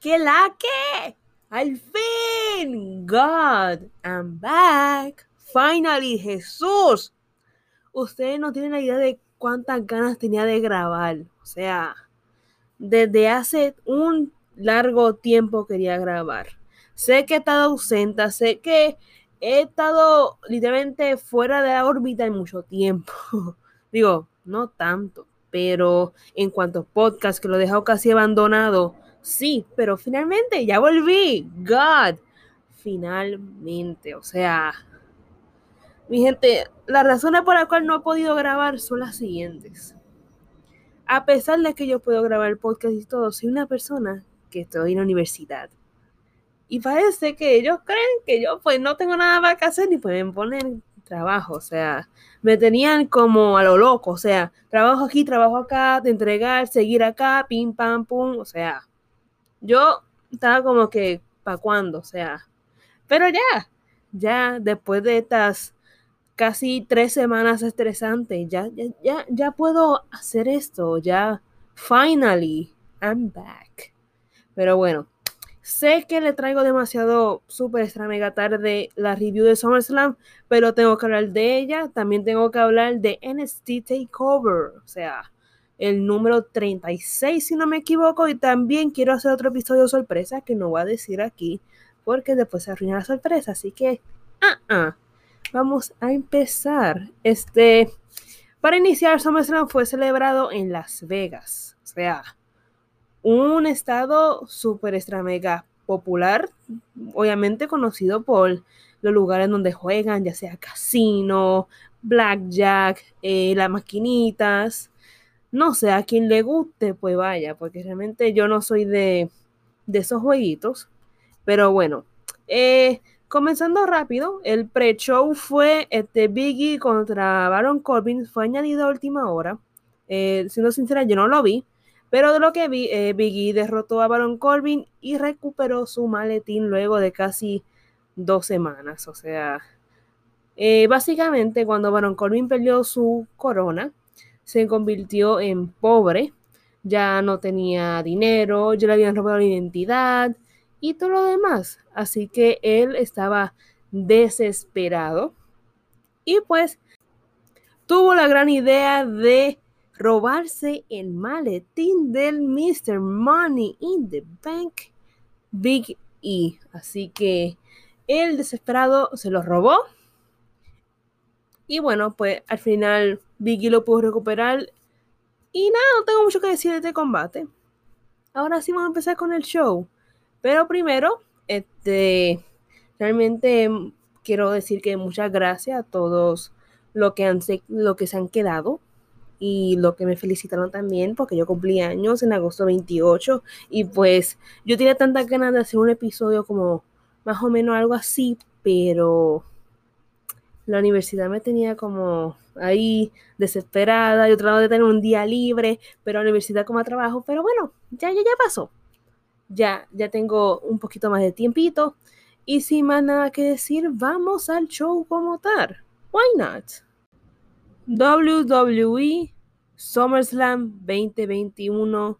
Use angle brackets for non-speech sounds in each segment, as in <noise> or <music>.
¿Qué la que? Al fin, God, I'm back. Finally, Jesús. Ustedes no tienen la idea de cuántas ganas tenía de grabar. O sea, desde hace un largo tiempo quería grabar. Sé que he estado ausente, sé que he estado literalmente fuera de la órbita en mucho tiempo. <laughs> Digo, no tanto, pero en cuanto a podcast que lo he dejado casi abandonado, sí, pero finalmente ya volví. God, finalmente, o sea, mi gente, las razones por las cuales no he podido grabar son las siguientes. A pesar de que yo puedo grabar podcast y todo, soy una persona que estoy en la universidad. Y parece que ellos creen que yo pues no tengo nada más que hacer y pueden poner trabajo, o sea, me tenían como a lo loco, o sea, trabajo aquí, trabajo acá, de entregar, seguir acá, pim, pam, pum, o sea, yo estaba como que, ¿para cuándo? O sea, pero ya, ya después de estas casi tres semanas estresantes, ya, ya, ya, ya puedo hacer esto, ya, finally, I'm back. Pero bueno, sé que le traigo demasiado super extra mega tarde la review de SummerSlam, pero tengo que hablar de ella, también tengo que hablar de NXT Takeover, o sea, el número 36, si no me equivoco, y también quiero hacer otro episodio sorpresa que no voy a decir aquí, porque después se arruina la sorpresa, así que, ah, ah, vamos a empezar. Este, para iniciar, SummerSlam fue celebrado en Las Vegas, o sea, un estado súper extra mega popular, obviamente conocido por los lugares donde juegan, ya sea casino, blackjack, eh, las maquinitas, no sé, a quien le guste, pues vaya, porque realmente yo no soy de, de esos jueguitos. Pero bueno, eh, comenzando rápido, el pre-show fue este Biggie contra Baron Corbin, fue añadido a última hora. Eh, siendo sincera, yo no lo vi, pero de lo que vi, eh, Biggie derrotó a Baron Corbin y recuperó su maletín luego de casi dos semanas. O sea, básicamente cuando Baron Corbin perdió su corona, se convirtió en pobre, ya no tenía dinero, ya le habían robado la identidad y todo lo demás. Así que él estaba desesperado y pues tuvo la gran idea de robarse el maletín del Mr. Money in the Bank Big E. Así que el desesperado se lo robó. Y bueno, pues al final Vicky lo pudo recuperar. Y nada, no tengo mucho que decir de este combate. Ahora sí vamos a empezar con el show. Pero primero, este, realmente quiero decir que muchas gracias a todos los que, han, que se han quedado y lo que me felicitaron también porque yo cumplí años en agosto 28 y pues yo tenía tantas ganas de hacer un episodio como más o menos algo así, pero la universidad me tenía como ahí desesperada, yo trataba de tener un día libre, pero la universidad como a trabajo, pero bueno, ya, ya, ya pasó. Ya, ya tengo un poquito más de tiempito. Y sin más nada que decir, vamos al show como tal. Why not? WWE SummerSlam 2021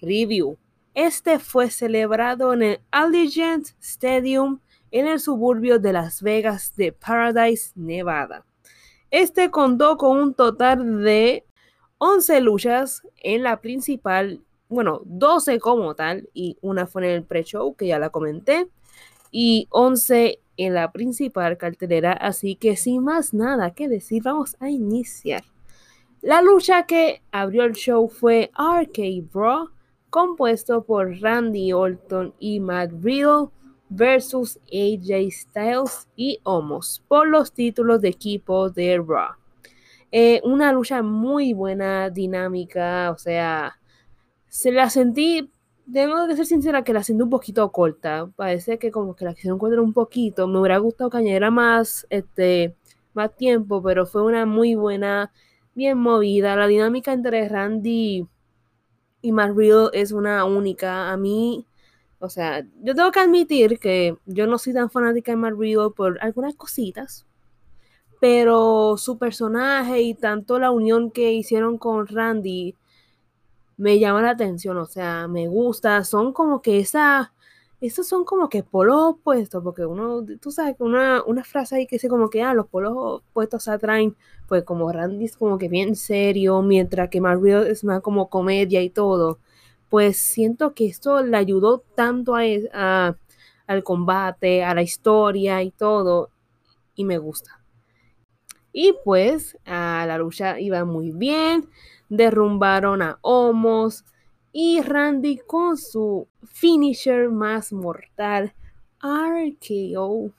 Review. Este fue celebrado en el Allegiant Stadium en el suburbio de Las Vegas de Paradise, Nevada. Este contó con un total de 11 luchas en la principal, bueno, 12 como tal, y una fue en el pre-show, que ya la comenté, y 11 en la principal cartelera, así que sin más nada que decir, vamos a iniciar. La lucha que abrió el show fue RK Bro, compuesto por Randy Orton y Matt Riddle versus AJ Styles y Homos por los títulos de equipo de Raw. Eh, una lucha muy buena, dinámica, o sea, se la sentí, tengo que ser sincera que la sentí un poquito corta, parece que como que la quisieron encontrar un poquito, me hubiera gustado que añadiera más, este, más tiempo, pero fue una muy buena, bien movida, la dinámica entre Randy y Matt es una única, a mí o sea, yo tengo que admitir que yo no soy tan fanática de Matt por algunas cositas, pero su personaje y tanto la unión que hicieron con Randy me llama la atención, o sea, me gusta, son como que esa, esos son como que polos opuestos, porque uno, tú sabes, una, una frase ahí que dice como que, ah, los polos opuestos se atraen, pues como Randy es como que bien serio, mientras que Mario es más como comedia y todo, pues siento que esto le ayudó tanto a, al combate, a la historia y todo, y me gusta. Y pues a la lucha iba muy bien, derrumbaron a Homos y Randy con su finisher más mortal, RKO.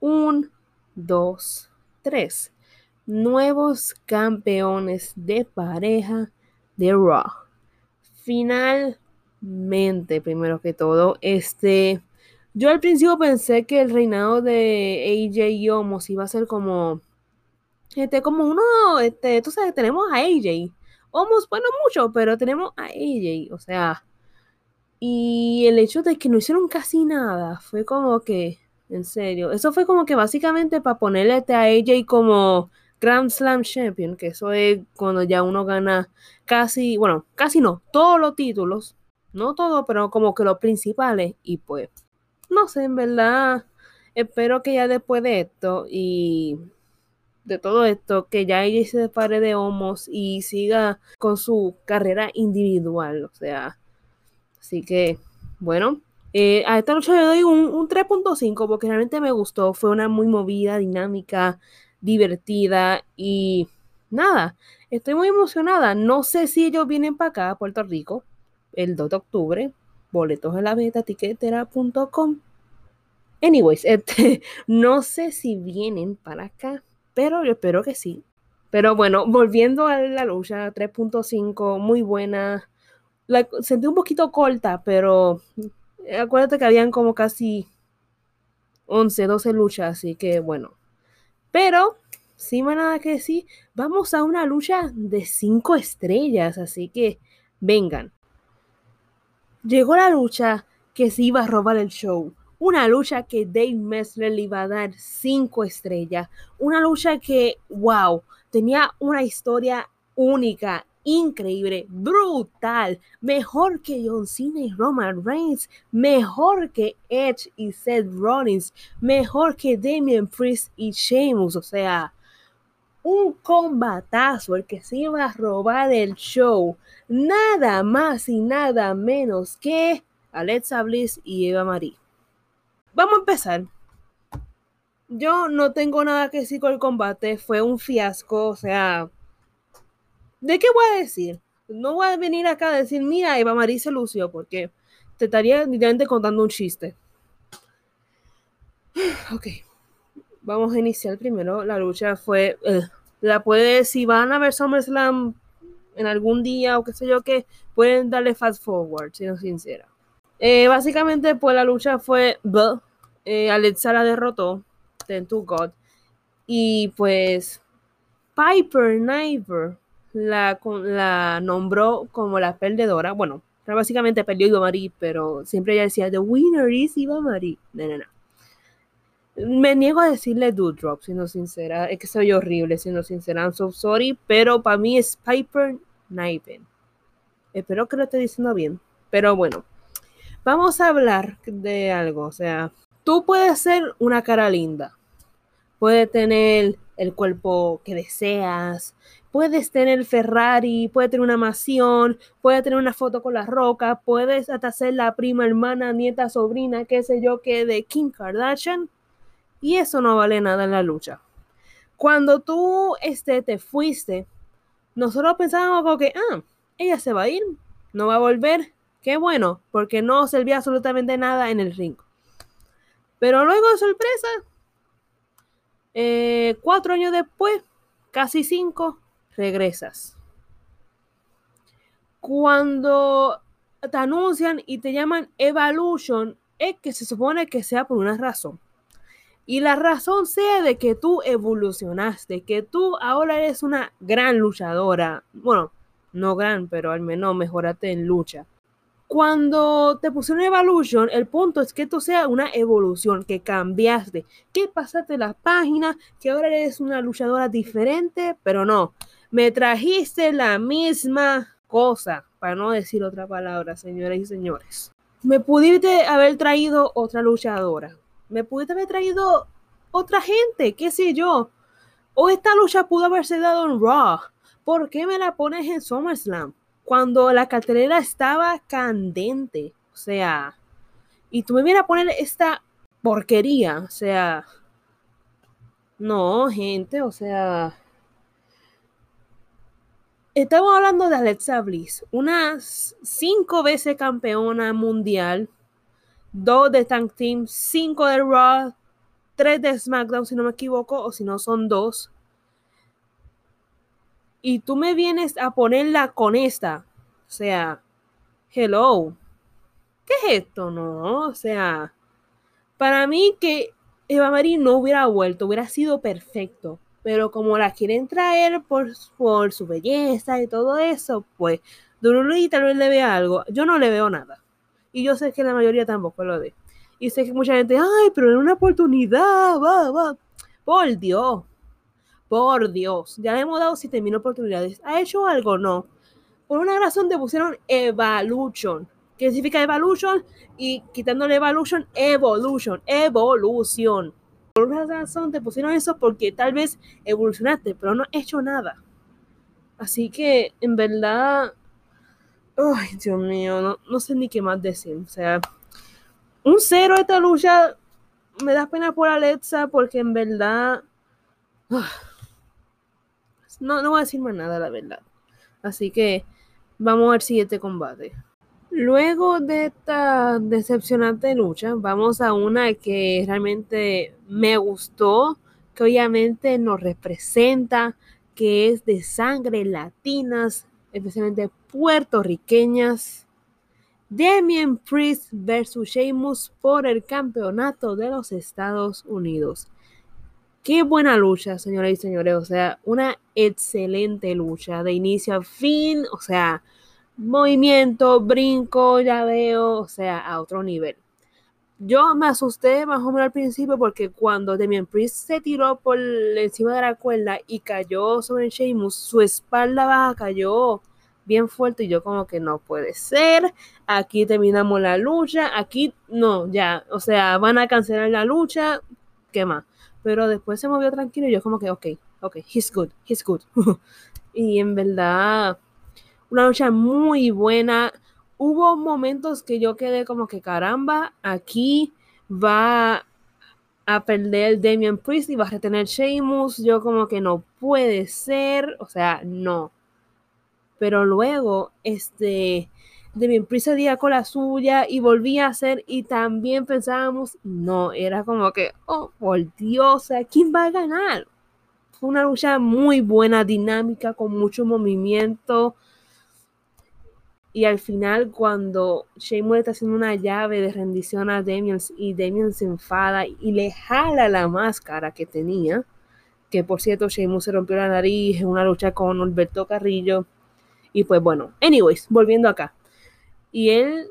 Un, dos, tres. Nuevos campeones de pareja de Raw. Finalmente, primero que todo, este yo al principio pensé que el reinado de AJ y Omos iba a ser como. Este, como uno. Este, tú sabes, tenemos a AJ. Omos, bueno, mucho, pero tenemos a AJ. O sea. Y el hecho de que no hicieron casi nada fue como que. En serio. Eso fue como que básicamente para ponerle a AJ como Grand Slam Champion. Que eso es cuando ya uno gana casi. Bueno, casi no. Todos los títulos. No todos, pero como que los principales. Y pues no sé, en verdad, espero que ya después de esto y de todo esto, que ya ella se separe de Homos y siga con su carrera individual, o sea, así que, bueno, eh, a esta lucha le doy un, un 3.5 porque realmente me gustó, fue una muy movida, dinámica, divertida y nada, estoy muy emocionada, no sé si ellos vienen para acá, a Puerto Rico, el 2 de octubre, boletos en la beta tiquetera.com. Anyways, <laughs> este, no sé si vienen para acá, pero yo espero que sí. Pero bueno, volviendo a la lucha 3.5, muy buena. La sentí un poquito corta, pero acuérdate que habían como casi 11, 12 luchas, así que bueno. Pero, sin más nada que decir, vamos a una lucha de 5 estrellas, así que vengan. Llegó la lucha que se iba a robar el show. Una lucha que Dave Messler le iba a dar cinco estrellas. Una lucha que, wow, tenía una historia única, increíble, brutal, mejor que John Cena y Roman Reigns, mejor que Edge y Seth Rollins, mejor que Damian Priest y Sheamus, o sea, un combatazo, el que se iba a robar el show, nada más y nada menos que Alexa Bliss y Eva Marie. Vamos a empezar. Yo no tengo nada que decir con el combate, fue un fiasco, o sea, ¿de qué voy a decir? No voy a venir acá a decir, mira, Eva Marie se lució, porque te estaría literalmente contando un chiste. <sighs> Ok vamos a iniciar primero. La lucha fue. Eh, la puede, si van a ver SummerSlam en algún día o qué sé yo qué, pueden darle fast forward, siendo sincera. Eh, básicamente, pues la lucha fue. Eh, Alexa la derrotó. Ten to God. Y pues. Piper Niver la, la nombró como la perdedora. Bueno, básicamente perdió Iba Marie, pero siempre ella decía: The winner is Iba Marie. No. Me niego a decirle Drop, siendo sincera. Es que soy horrible, siendo sincera. I'm so sorry. Pero para mí es Piper Niven. Espero que lo esté diciendo bien. Pero bueno, vamos a hablar de algo. O sea, tú puedes ser una cara linda. Puedes tener el cuerpo que deseas. Puedes tener Ferrari, puedes tener una mansión, puedes tener una foto con la roca, puedes hasta ser la prima, hermana, nieta, sobrina, qué sé yo, que de Kim Kardashian y eso no vale nada en la lucha. Cuando tú este, te fuiste, nosotros pensábamos como que, ah, ella se va a ir, no va a volver. Qué bueno, porque no servía absolutamente nada en el ring. Pero luego sorpresa, eh, cuatro años después, casi cinco, regresas. Cuando te anuncian y te llaman Evolution, es que se supone que sea por una razón. Y la razón sea de que tú evolucionaste, que tú ahora eres una gran luchadora. Bueno, no gran, pero al menos mejorate en lucha. Cuando te pusieron Evolution, el punto es que tú seas una evolución, que cambiaste, que pasaste las páginas, que ahora eres una luchadora diferente, pero no, me trajiste la misma cosa. para no decir otra palabra, señoras y señores. Me pudiste haber traído otra luchadora. Me pudiste haber traído otra gente, qué sé yo. O esta lucha pudo haberse dado en Raw. ¿Por qué me la pones en SummerSlam? Cuando la cartelera estaba candente. O sea, y tú me vienes a poner esta porquería. O sea, no, gente, o sea. Estamos hablando de Alexa Bliss, una cinco veces campeona mundial, dos de Tank Team, cinco de Raw, tres de SmackDown, si no me equivoco, o si no son dos. Y tú me vienes a ponerla con esta. O sea, hello. ¿Qué es esto? No, o sea, para mí que Eva Marie no hubiera vuelto, hubiera sido perfecto. Pero como la quieren traer por, por su belleza y todo eso, pues y tal vez le vea algo. Yo no le veo nada. Y yo sé que la mayoría tampoco lo ve. Y sé que mucha gente, ay, pero es una oportunidad, va, va. Por Dios. Por Dios. Ya le hemos dado 7000 oportunidades. ¿Ha hecho algo? No. Por una razón te pusieron Evolution. ¿Qué significa Evolution? Y quitándole Evolution, Evolution. Evolución por una razón te pusieron eso porque tal vez evolucionaste, pero no has hecho nada. Así que, en verdad, ay, Dios mío, no, sé ni qué más decir. O sea, un cero esta lucha me da pena por Alexa porque en verdad, ah, no, no voy a decir más nada, la verdad. Así que, vamos al siguiente combate. Luego de esta decepcionante lucha, vamos a una que realmente me gustó, que obviamente nos representa, que es de sangre latinas, especialmente puertorriqueñas. Damien Priest versus Sheamus por el campeonato de los Estados Unidos. Qué buena lucha, señoras y señores. O sea, una excelente lucha de inicio a fin. O sea, movimiento, brinco, ya veo, o sea, a otro nivel. Yo me asusté más o menos al principio porque cuando Demian Priest se tiró por encima de la cuerda y cayó sobre Sheamus, su espalda baja cayó bien fuerte y yo como que no puede ser, aquí terminamos la lucha, aquí no, ya, o sea, van a cancelar la lucha, ¿qué más? Pero después se movió tranquilo y yo como que, ok, ok, he's good, he's good. <laughs> y en verdad una lucha muy buena. Hubo momentos que yo quedé como que caramba, aquí va a perder Damian Priest y va a retener Sheamus. Yo como que no puede ser, o sea, no. Pero luego, este, Damian Priest se con la suya y volvía a hacer y también pensábamos, no, era como que, oh, por Dios, ¿quién va a ganar? Fue una lucha muy buena, dinámica, con mucho movimiento. Y al final, cuando Sheamus está haciendo una llave de rendición a Damien y Damien se enfada y le jala la máscara que tenía, que por cierto, Sheamus se rompió la nariz en una lucha con Alberto Carrillo. Y pues bueno, anyways, volviendo acá. Y él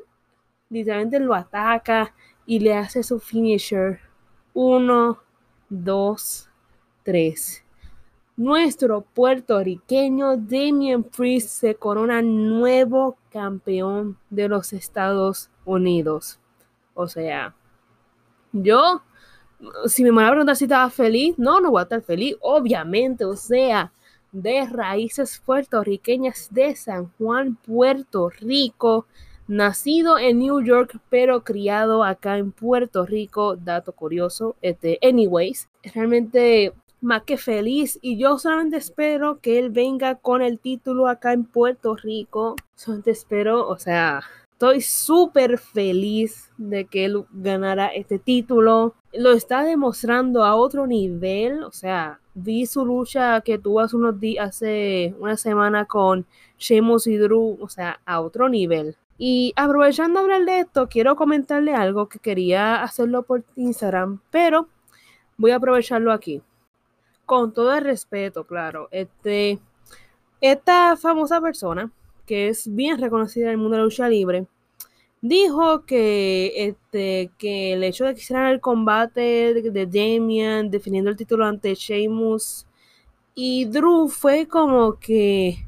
literalmente lo ataca y le hace su finisher. Uno, dos, tres nuestro puertorriqueño Damien Priest se corona nuevo campeón de los Estados Unidos. O sea, yo, si me van a preguntar si estaba feliz, no, no voy a estar feliz, obviamente, o sea, de raíces puertorriqueñas de San Juan, Puerto Rico, nacido en New York, pero criado acá en Puerto Rico, dato curioso, este, anyways, realmente más que feliz y yo solamente espero que él venga con el título acá en Puerto Rico. Solamente espero, o sea, estoy súper feliz de que él ganara este título. Lo está demostrando a otro nivel, o sea, vi su lucha que tuvo hace unos días, hace una semana con Sheamus y Drew, o sea, a otro nivel. Y aprovechando hablar de esto, quiero comentarle algo que quería hacerlo por Instagram, pero voy a aprovecharlo aquí con todo el respeto, claro, este, esta famosa persona, que es bien reconocida en el mundo de la lucha libre, dijo que, este, que el hecho de que hicieran el combate de, Damian definiendo el título ante Sheamus y Drew fue como que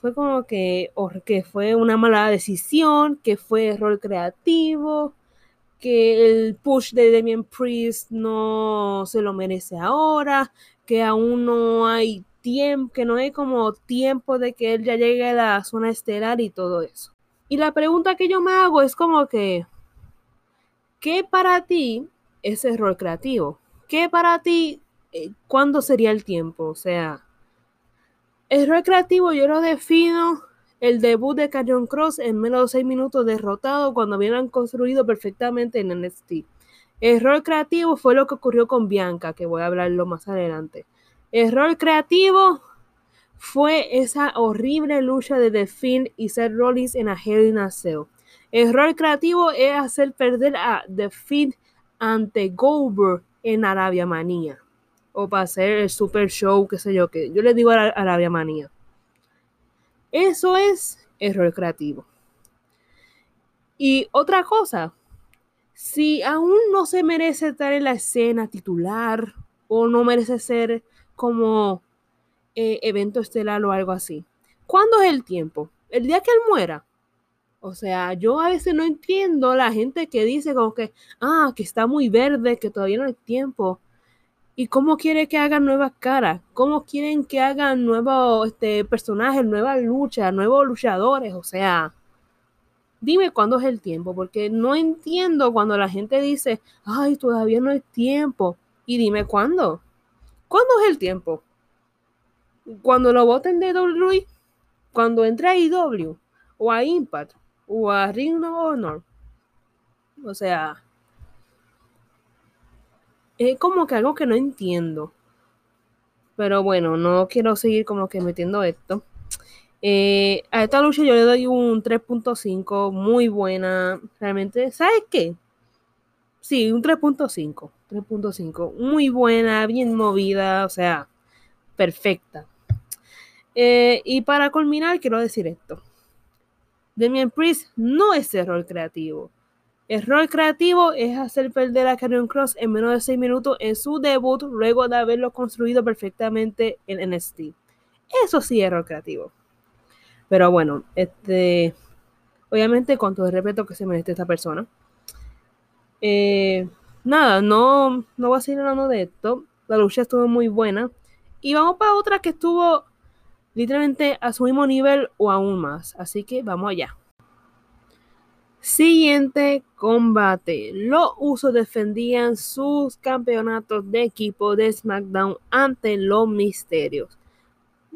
fue como que, que fue una mala decisión, que fue error creativo, que el push de Damien Priest no se lo merece ahora, que aún no hay tiempo, que no hay como tiempo de que él ya llegue a la zona estelar y todo eso. Y la pregunta que yo me hago es como que, ¿qué para ti es error creativo? ¿Qué para ti, eh, cuándo sería el tiempo? O sea, error creativo yo lo defino el debut de Carrion Cross en menos de 6 minutos derrotado cuando habían construido perfectamente en NXT. Error creativo fue lo que ocurrió con Bianca, que voy a hablarlo más adelante. Error creativo fue esa horrible lucha de The Finn y Seth Rollins en a Hell in a Cell. Error creativo es hacer perder a The Finn ante Goldberg en Arabia Manía. O para hacer el super show, qué sé yo, que yo le digo a Arabia Manía. Eso es error creativo. Y otra cosa, si aún no se merece estar en la escena titular o no merece ser como eh, evento estelar o algo así. ¿Cuándo es el tiempo? El día que él muera. O sea, yo a veces no entiendo la gente que dice como que, ah, que está muy verde, que todavía no hay tiempo. ¿Y cómo quiere que hagan nuevas caras? ¿Cómo quieren que hagan nuevos este, personajes, nuevas luchas, nuevos luchadores? O sea, dime cuándo es el tiempo, porque no entiendo cuando la gente dice, ay, todavía no hay tiempo. Y dime cuándo. ¿Cuándo es el tiempo? Cuando lo voten de WWE, cuando entre a IW, o a Impact, o a Ring of Honor. O sea, es como que algo que no entiendo. Pero bueno, no quiero seguir como que metiendo esto. Eh, a esta lucha yo le doy un 3.5, muy buena. Realmente, ¿sabes qué? Sí, un 3.5. 3.5. Muy buena, bien movida, o sea, perfecta. Eh, y para culminar, quiero decir esto. Demian Priest no es error creativo. Error creativo es hacer perder a Karrion Cross en menos de 6 minutos en su debut luego de haberlo construido perfectamente en NXT. Eso sí, error creativo. Pero bueno, este, obviamente con todo el respeto que se merece esta persona. Eh, nada, no, no voy a seguir hablando de esto. La lucha estuvo muy buena. Y vamos para otra que estuvo literalmente a su mismo nivel o aún más. Así que vamos allá. Siguiente combate. Los usos defendían sus campeonatos de equipo de SmackDown ante los misterios.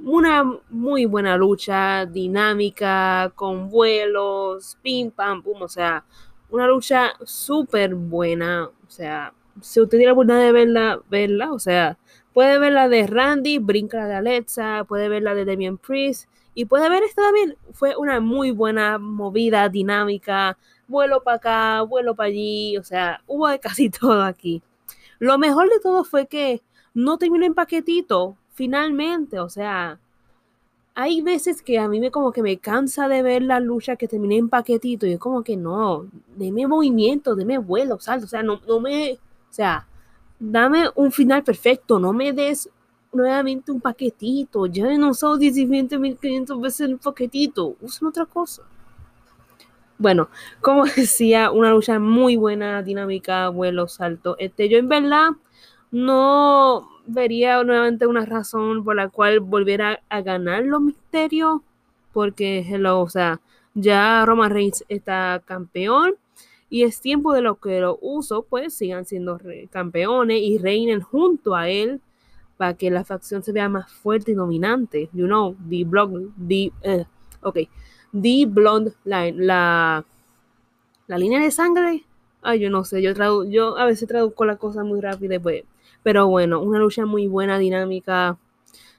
Una muy buena lucha, dinámica, con vuelos, pim pam pum, o sea, una lucha súper buena. O sea, si usted tiene la oportunidad de verla, verla, o sea, puede ver la de Randy, brinca la de Alexa, puede ver la de Damian Priest y puede ver esta también. Fue una muy buena movida, dinámica, vuelo para acá, vuelo para allí, o sea, hubo de casi <laughs> todo aquí. Lo mejor de todo fue que no terminó en paquetito, finalmente, o sea, hay veces que a mí me como que me cansa de ver la lucha que terminé en paquetito y es como que no, deme movimiento, deme vuelo, salto, o sea, no, no me, o sea, dame un final perfecto, no me des nuevamente un paquetito, ya no usado 17.500 veces el paquetito, usen otra cosa. Bueno, como <laughs> decía, una lucha muy buena, dinámica, vuelo, salto. Este, yo en verdad no vería nuevamente una razón por la cual volviera a ganar los misterios, porque, hello, o sea, ya Roman Reigns está campeón y es tiempo de lo que los usos pues sigan siendo campeones y reinen junto a él para que la facción se vea más fuerte y dominante. You know, the blonde, the, uh, okay, the blonde line, la, la línea de sangre. Ay, yo no sé, yo, yo a veces traduzco las cosas muy rápido, pues pero bueno, una lucha muy buena, dinámica.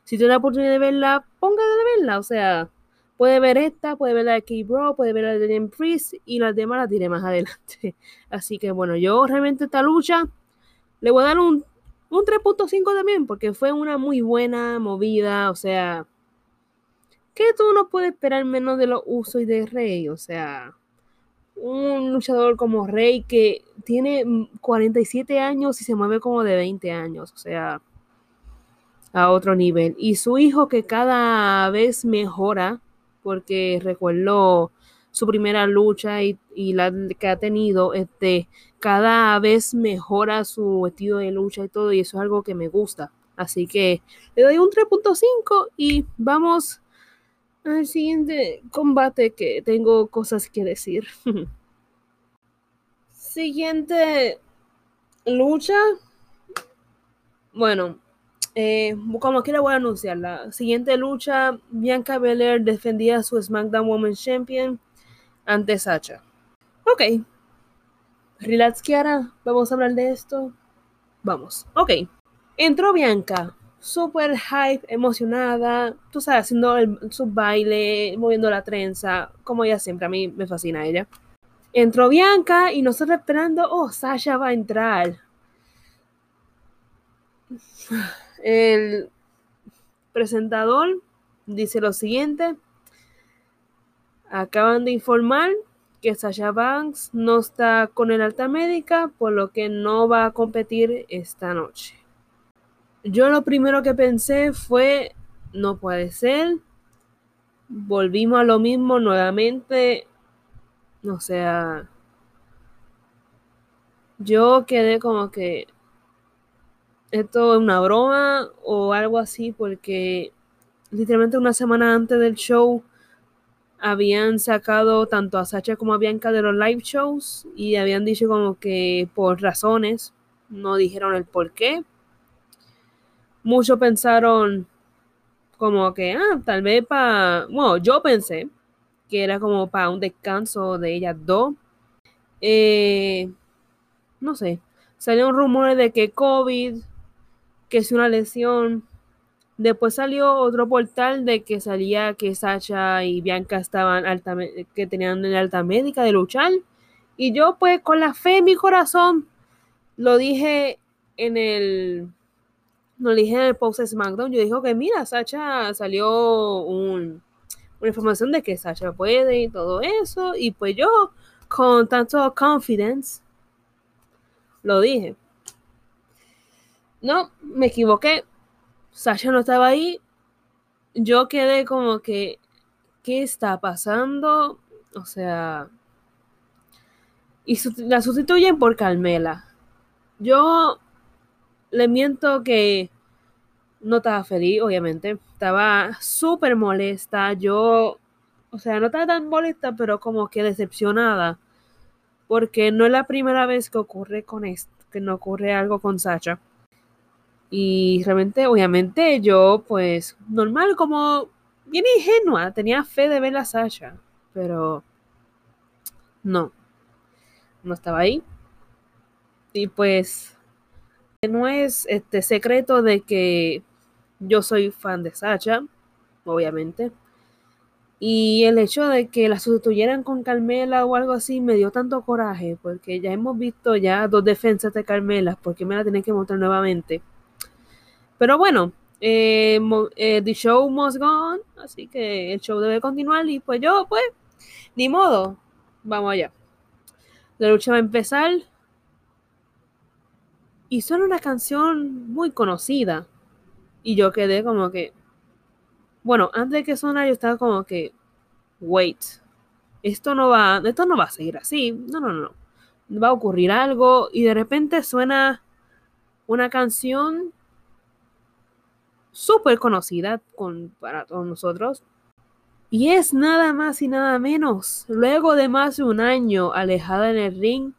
Si tiene la oportunidad de verla, póngase de verla. O sea, puede ver esta, puede ver la de K-Bro, puede ver la de Damian Priest y las demás las diré más <laughs> adelante. Así que bueno, yo realmente esta lucha le voy a dar un, un 3.5 también porque fue una muy buena movida. O sea, que tú no puedes esperar menos de los usos y de Rey. O sea, un luchador como Rey que tiene 47 años y se mueve como de 20 años, o sea, a otro nivel. Y su hijo que cada vez mejora, porque recuerdo su primera lucha y, la que ha tenido, este, cada vez mejora su estilo de lucha y todo, y eso es algo que me gusta. Así que le doy un 3.5 y vamos al siguiente combate que tengo cosas que decir. <laughs> siguiente lucha. Bueno, eh, como quiera voy a anunciar la siguiente lucha. Bianca Belair defendía su SmackDown Women's Champion ante Sacha. Ok. Relax, Kiara. Vamos a hablar de esto. Vamos. Ok. Entró Bianca. Super hype, emocionada. Tú sabes, haciendo el, su baile, moviendo la trenza. Como ella siempre. A mí me fascina ella. Entró Bianca y nosotros esperando. Oh, Sasha va a entrar. El presentador dice lo siguiente. Acaban de informar que Sasha Banks no está con el alta médica, por lo que no va a competir esta noche. Yo lo primero que pensé fue, no puede ser. Volvimos a lo mismo nuevamente. O sea, yo quedé como que esto es una broma o algo así, porque literalmente una semana antes del show habían sacado tanto a Sacha como a Bianca de los live shows y habían dicho como que por razones, no dijeron el por qué. Muchos pensaron como que, ah, tal vez para, bueno, yo pensé que era como para un descanso de ellas dos. Eh, no sé, salieron rumores de que COVID, que es una lesión, Después salió otro portal de que salía que Sacha y Bianca estaban alta, que tenían en alta médica de luchar. Y yo pues con la fe en mi corazón lo dije en el lo dije en el post SmackDown. Yo dije que mira, Sacha salió un, una información de que Sacha puede y todo eso. Y pues yo con tanto confidence lo dije. No, me equivoqué. Sasha no estaba ahí, yo quedé como que, ¿qué está pasando? O sea, y la sustituyen por Carmela. Yo le miento que no estaba feliz, obviamente. Estaba súper molesta. Yo, o sea, no estaba tan molesta, pero como que decepcionada. Porque no es la primera vez que ocurre con esto, que no ocurre algo con Sacha. Y realmente, obviamente, yo, pues, normal, como bien ingenua, tenía fe de ver a Sasha, pero no, no estaba ahí. Y pues, no es este secreto de que yo soy fan de Sasha, obviamente. Y el hecho de que la sustituyeran con Carmela o algo así me dio tanto coraje, porque ya hemos visto ya dos defensas de Carmela, porque me la tienen que mostrar nuevamente. Pero bueno, eh, eh, the show must go on, así que el show debe continuar y pues yo, pues, ni modo, vamos allá. La lucha va a empezar y suena una canción muy conocida y yo quedé como que, bueno, antes de que sonara yo estaba como que, wait, esto no va, esto no va a seguir así, no, no, no, va a ocurrir algo y de repente suena una canción súper conocida con, para todos nosotros. Y es nada más y nada menos, luego de más de un año alejada en el ring,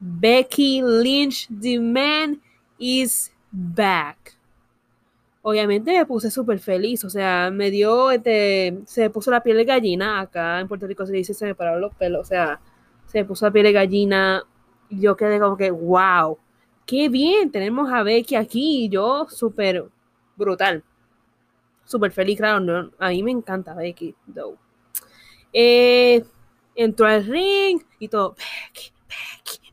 Becky Lynch, the man is back. Obviamente me puse súper feliz, o sea, me dio, este, se puso la piel de gallina, acá en Puerto Rico se dice se me pararon los pelos, o sea, se puso la piel de gallina, yo quedé como que, wow, qué bien, tenemos a Becky aquí, y yo súper brutal. Súper feliz, claro. a mí me encanta Becky, though. Eh, entró al ring y todo, Becky, Becky.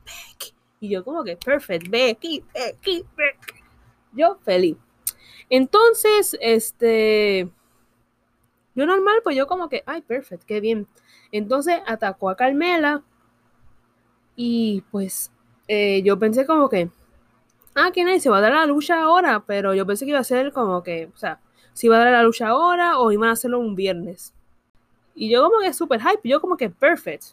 Y yo como que, perfect, Becky, Becky, Becky. Yo feliz. Entonces, este, yo normal, pues yo como que, ay, perfect, qué bien. Entonces atacó a Carmela y pues eh, yo pensé como que, ah, que nadie se va a dar la lucha ahora, pero yo pensé que iba a ser como que, o sea, si iba a dar la lucha ahora o iban a hacerlo un viernes. Y yo como que super hype, yo como que perfect.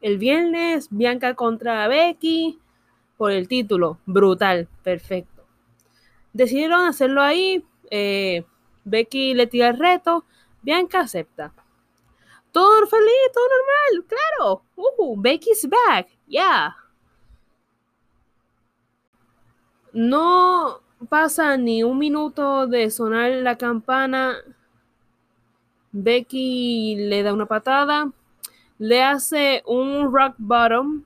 El viernes, Bianca contra Becky por el título. Brutal, perfecto. Decidieron hacerlo ahí. Eh, Becky le tira el reto. Bianca acepta. Todo feliz, todo normal, claro. Uh, Becky's back, yeah. No pasa ni un minuto de sonar la campana. Becky le da una patada, le hace un rock bottom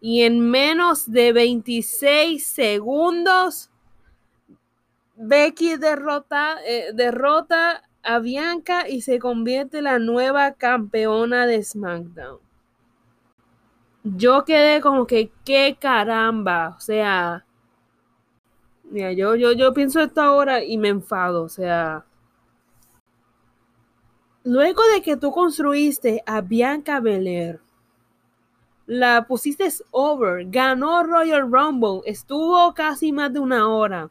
y en menos de 26 segundos Becky derrota, eh, derrota a Bianca y se convierte en la nueva campeona de SmackDown. Yo quedé como que, qué caramba, o sea, mira, yo, yo, yo pienso esto ahora y me enfado, o sea, luego de que tú construiste a Bianca Belair, la pusiste over, ganó Royal Rumble, estuvo casi más de una hora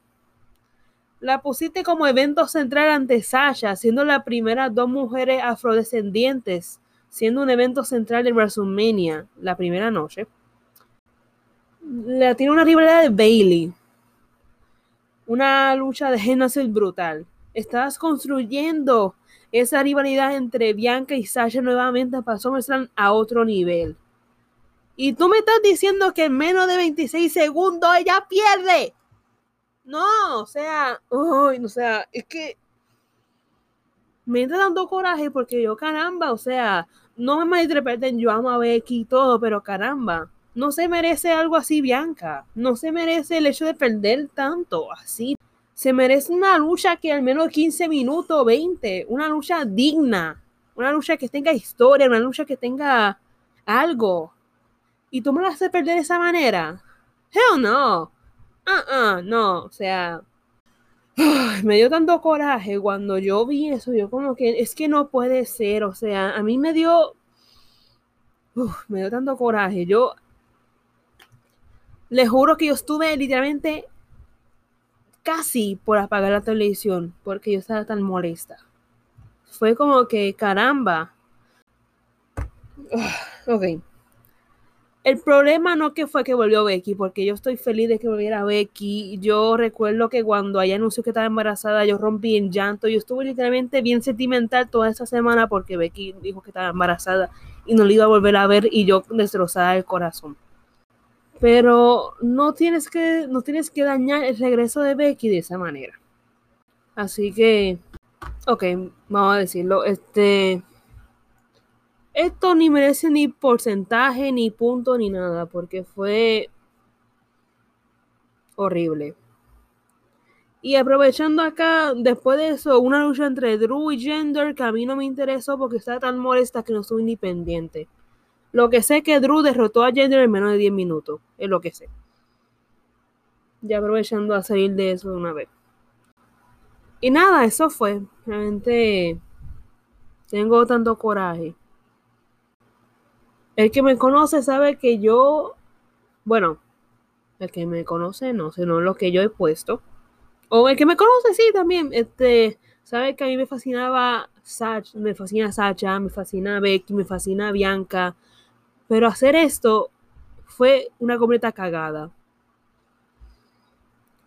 la pusiste como evento central ante Sasha, siendo la primera dos mujeres afrodescendientes, siendo un evento central de WrestleMania la primera noche. La tiene una rivalidad de Bailey. Una lucha de Genesis brutal. Estás construyendo esa rivalidad entre Bianca y Sasha nuevamente SummerSlam a otro nivel. Y tú me estás diciendo que en menos de 26 segundos ella pierde. No, o sea, uy, o sea, es que me entra dando coraje porque yo, caramba, o sea, no me malinterpreten, yo amo a Becky y todo, pero caramba, no se merece algo así Bianca, no se merece el hecho de perder tanto así. Se merece una lucha que al menos 15 minutos, 20, una lucha digna, una lucha que tenga historia, una lucha que tenga algo. Y tú me la haces perder de esa manera. Hell no ah, ah, no, o sea, me dio tanto coraje cuando yo vi eso, yo como que es que no puede ser, o sea, a mí me dio, me dio tanto coraje, yo le juro que yo estuve literalmente casi por apagar la televisión porque yo estaba tan molesta. Fue como que, caramba. <sighs> ok. El problema no que fue que volvió Becky, porque yo estoy feliz de que volviera Becky. Yo recuerdo que cuando ella anunció que estaba embarazada, yo rompí en llanto. Yo estuve literalmente bien sentimental toda esa semana porque Becky dijo que estaba embarazada y no le iba a volver a ver y yo destrozada el corazón. Pero no tienes que, no tienes que dañar el regreso de Becky de esa manera. Así que, ok, vamos a decirlo. Este, esto ni merece ni porcentaje, ni punto, ni nada, porque fue horrible. Y aprovechando acá, después de eso, una lucha entre Drew y Gender que a mí no me interesó porque estaba tan molesta que no soy independiente. Lo que sé que Drew derrotó a Gender en menos de 10 minutos, es lo que sé. Ya aprovechando a salir de eso de una vez. Y nada, eso fue. Realmente tengo tanto coraje. El que me conoce sabe que yo, bueno, el que me conoce no, sino lo que yo he puesto. O el que me conoce, sí, también, este, sabe que a mí me fascinaba Sach, me fascina Sacha, me fascina Becky, me fascina Bianca. Pero hacer esto fue una completa cagada.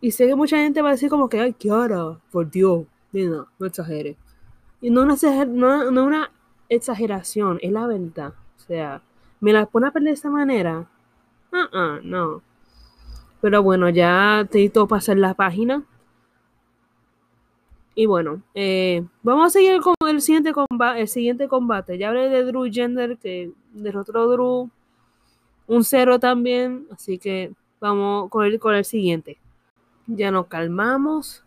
Y sé que mucha gente va a decir como que, ay, Kiara, por Dios, no, no exagere. Y no, no, no una exageración, es la verdad. O sea, me la pone a perder de esa manera. Ah, uh no. Pero bueno, ya te para pasar la página. Y bueno, eh, vamos a seguir con el siguiente, combate, el siguiente combate. Ya hablé de Drew Gender, que derrotó Drew. Un cero también. Así que vamos con el, con el siguiente. Ya nos calmamos.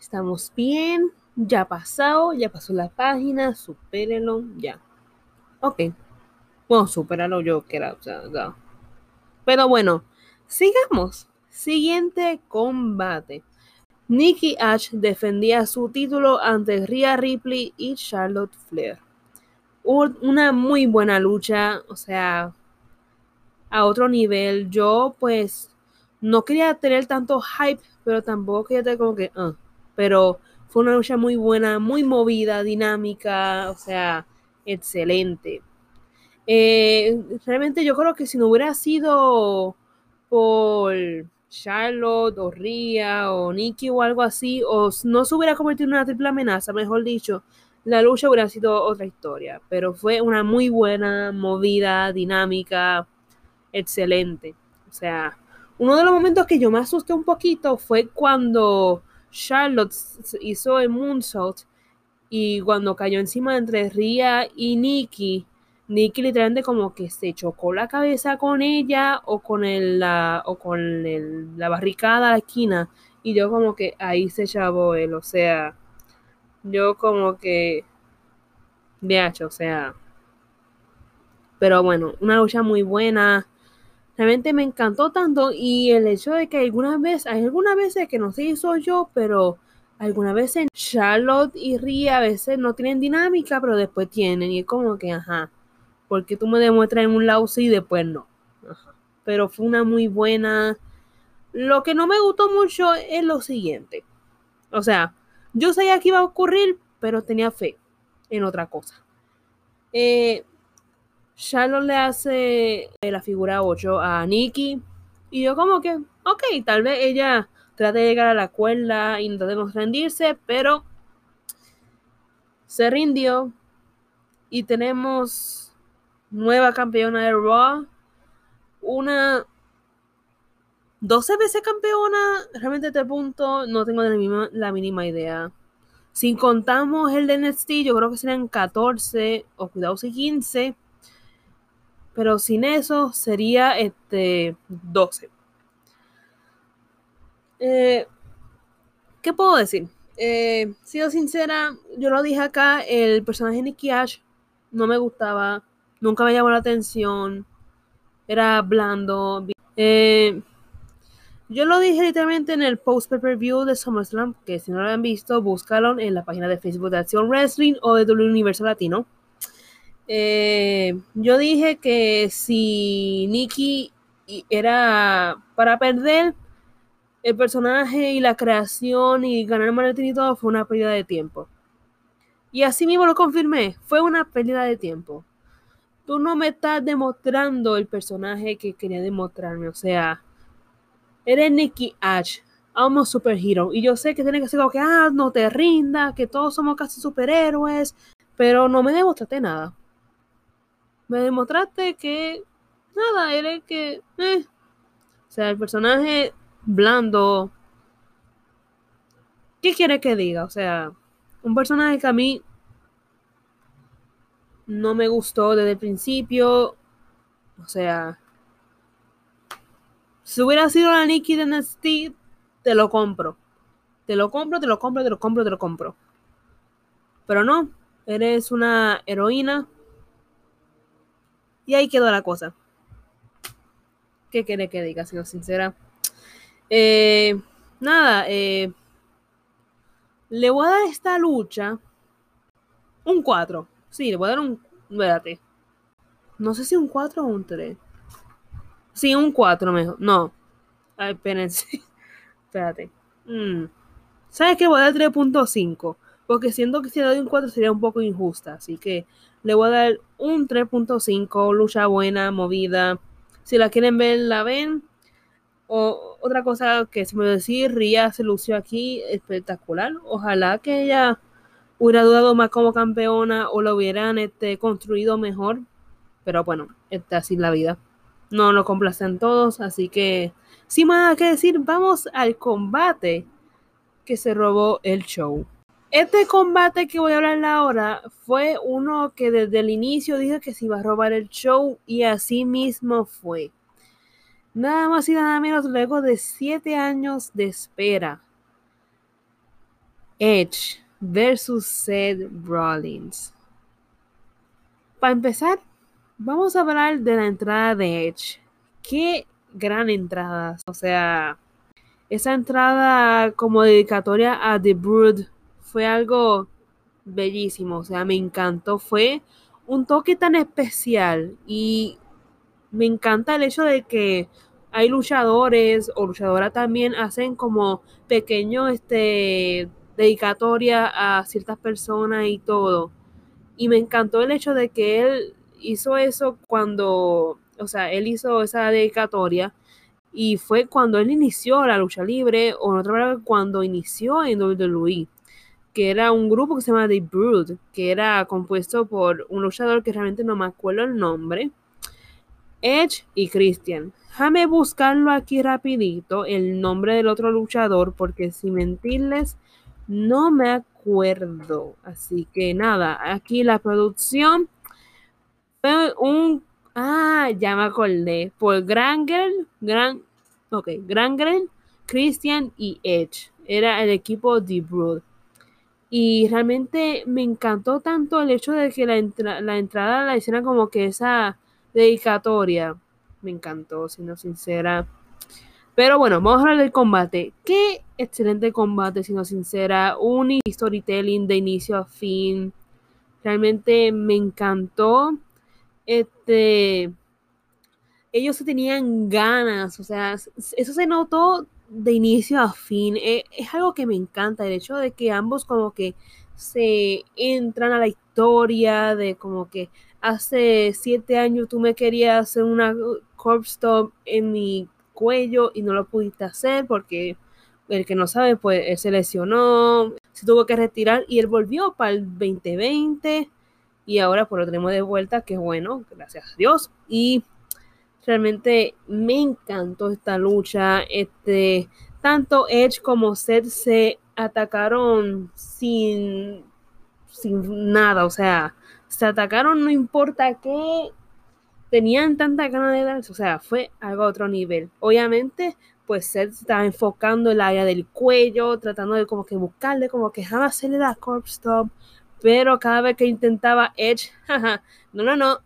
Estamos bien. Ya pasado. Ya pasó la página. Supérenlo. Ya. Ok. Bueno, superarlo yo que era. Pero bueno, sigamos. Siguiente combate. Nikki Ash defendía su título ante Rhea Ripley y Charlotte Flair. Una muy buena lucha, o sea, a otro nivel. Yo pues no quería tener tanto hype, pero tampoco quería tener como que... Uh, pero Fue una lucha muy buena, muy movida, dinámica, o sea, excelente. Eh, realmente yo creo que si no hubiera sido por Charlotte o Ria o Nikki o algo así, o no se hubiera convertido en una triple amenaza, mejor dicho, la lucha hubiera sido otra historia. Pero fue una muy buena, movida, dinámica, excelente. O sea, uno de los momentos que yo me asusté un poquito fue cuando Charlotte hizo el moonsault y cuando cayó encima entre Ria y Nikki, Nikki literalmente como que se chocó la cabeza con ella o con el, la, o con la barricada la esquina y yo como que ahí se chavó él, o sea, yo como que hecho, o sea, pero bueno, una lucha muy buena. Realmente me encantó tanto y el hecho de que algunas veces, hay algunas veces que no si soy yo, pero algunas veces Charlotte y Ria a veces no tienen dinámica, pero después tienen y es como que, ajá, porque tú me demuestras en un lado sí y después no. Pero fue una muy buena. Lo que no me gustó mucho es lo siguiente. O sea, yo sabía que iba a ocurrir, pero tenía fe en otra cosa. Eh, Charlotte le hace la figura 8 a Nikki. Y yo como que, ok, tal vez ella trate de llegar a la cuerda y no rendirse, pero se rindió. Y tenemos nueva campeona de Raw, una 12 veces campeona, realmente este punto no tengo la, la mínima idea. Si contamos el de NXT, yo creo que serían 14 o cuidado si 15. Pero sin eso sería este 12. Eh, ¿Qué puedo decir? Eh, sido sincera, yo lo dije acá, el personaje de Nicky Ash no me gustaba nunca me llamó la atención, era blando. Eh, yo lo dije literalmente en el post per view de SummerSlam, que si no lo han visto, búscalo en la página de Facebook de Acción Wrestling o de W Universo Latino. Eh, yo dije que si Nikki era para perder el personaje y la creación y ganar maletín y todo fue una pérdida de tiempo. Y así mismo lo confirmé, fue una pérdida de tiempo tú no me estás demostrando el personaje que quería demostrarme. O sea, eres Nicky Ash, amo superhero. Y yo sé que tiene que ser como que, ah, no te rindas, que todos somos casi superhéroes. Pero no me demostraste nada. Me demostraste que, nada, eres que, eh. O sea, el personaje blando. ¿Qué quiere que diga? O sea, un personaje que a mí no me gustó desde el principio. O sea, si hubiera sido la Nikki de NXT, te lo compro. Te lo compro, te lo compro, te lo compro, te lo compro. Pero no, eres una heroína. Y ahí quedó la cosa. ¿Qué quiere que diga, siendo sincera? Eh, nada, eh, le voy a dar esta lucha un 4. Sí, le voy a dar un. Espérate. No sé si un 4 o un 3. Sí, un 4 mejor. No. Ay, espérense. <laughs> Espérate. Mm. ¿Sabes qué? Voy a dar 3.5. Porque siento que si le doy un 4 sería un poco injusta. Así que le voy a dar un 3.5. Lucha buena, movida. Si la quieren ver, la ven. O, otra cosa que se me decir, Ria se lució aquí espectacular. Ojalá que ella hubiera dudado más como campeona o lo hubieran este, construido mejor. Pero bueno, está así la vida. No lo complacen todos, así que sin más que decir, vamos al combate que se robó el show. Este combate que voy a hablar ahora fue uno que desde el inicio dije que se iba a robar el show y así mismo fue. Nada más y nada menos luego de siete años de espera. Edge versus Seth Rollins. Para empezar, vamos a hablar de la entrada de Edge. Qué gran entrada. O sea, esa entrada como dedicatoria a The Brood fue algo bellísimo. O sea, me encantó. Fue un toque tan especial y me encanta el hecho de que hay luchadores o luchadoras también hacen como pequeños este dedicatoria a ciertas personas y todo. Y me encantó el hecho de que él hizo eso cuando, o sea, él hizo esa dedicatoria y fue cuando él inició la lucha libre, o en otra manera, cuando inició en WWE, que era un grupo que se llama The Brood, que era compuesto por un luchador que realmente no me acuerdo el nombre, Edge y Christian. Déjame buscarlo aquí rapidito, el nombre del otro luchador, porque sin mentirles, no me acuerdo. Así que nada, aquí la producción fue un Ah, ya me acordé. Por Granger, Gran, ok, Granger, Christian y Edge. Era el equipo de Brood. Y realmente me encantó tanto el hecho de que la, la entrada la hicieran como que esa dedicatoria. Me encantó, siendo sincera. Pero bueno, vamos a hablar del combate. Qué excelente combate, siendo sincera. Un storytelling de inicio a fin. Realmente me encantó este, ellos se tenían ganas, o sea, eso se notó de inicio a fin. E, es, algo que me encanta, el hecho de que ambos como que se entran a la historia, de como que hace siete años tú me querías hacer una corpse stop en mi cuello y no lo pudiste hacer porque el que no sabe, pues él se lesionó, se tuvo que retirar y él volvió para el 2020 y ahora pues lo tenemos de vuelta, que bueno, gracias a Dios. Y realmente me encantó esta lucha. Este, tanto Edge como Seth se atacaron sin, sin nada, o sea, se atacaron no importa qué, tenían tanta ganas de darse, o sea, fue algo a otro nivel. Obviamente, pues Seth estaba enfocando el área del cuello, tratando de como que buscarle, como que jamás hacerle la corpse stop, pero cada vez que intentaba Edge, <laughs> no, no, no,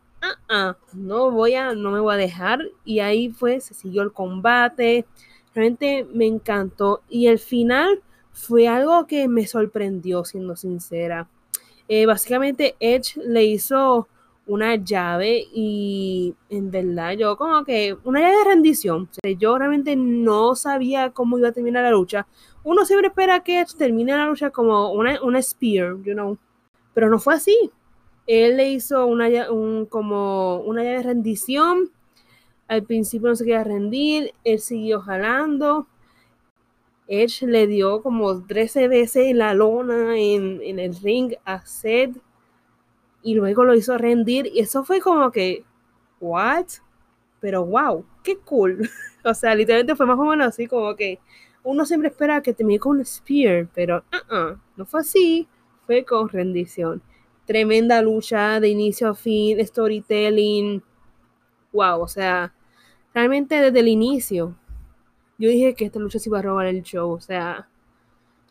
no voy a, no me voy a dejar. Y ahí fue, se siguió el combate. Realmente me encantó. Y el final fue algo que me sorprendió, siendo sincera. Eh, básicamente Edge le hizo una llave y en verdad yo como que una llave de rendición. yo realmente no sabía cómo iba a terminar la lucha. Uno siempre espera que termine la lucha como una, una spear, you know. Pero no fue así. Él le hizo una, como una llave de rendición. Al principio no se quería rendir. Él siguió jalando. Edge le dio como 13 veces la lona en, el ring a Seth. Y luego lo hizo rendir. Y eso fue como que, ¿what? Pero wow, qué cool. <laughs> o sea, literalmente fue más o menos así como que uno siempre espera que te mire con un spear, pero uh no fue así fue con rendición. Tremenda lucha de inicio a fin, storytelling. Wow, o sea, realmente desde el inicio yo dije que esta lucha se iba a robar el show. O sea,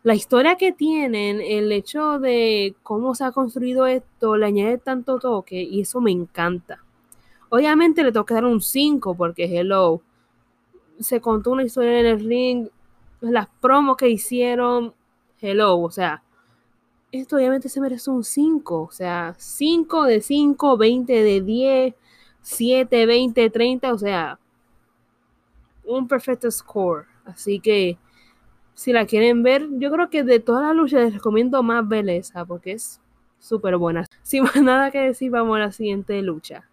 la historia que tienen, el hecho de cómo se ha construido esto, le añade tanto toque y eso me encanta. Obviamente le que dar un 5 porque hello. Se contó una historia en el ring, las promos que hicieron, hello, o sea, esto obviamente se merece un 5. O sea, 5 de 5, 20 de 10, 7, 20, 30. O sea, un perfecto score. Así que si la quieren ver, yo creo que de todas las luchas les recomiendo más Beleza porque es súper buena. <laughs> Sin más nada que decir, vamos a la siguiente lucha.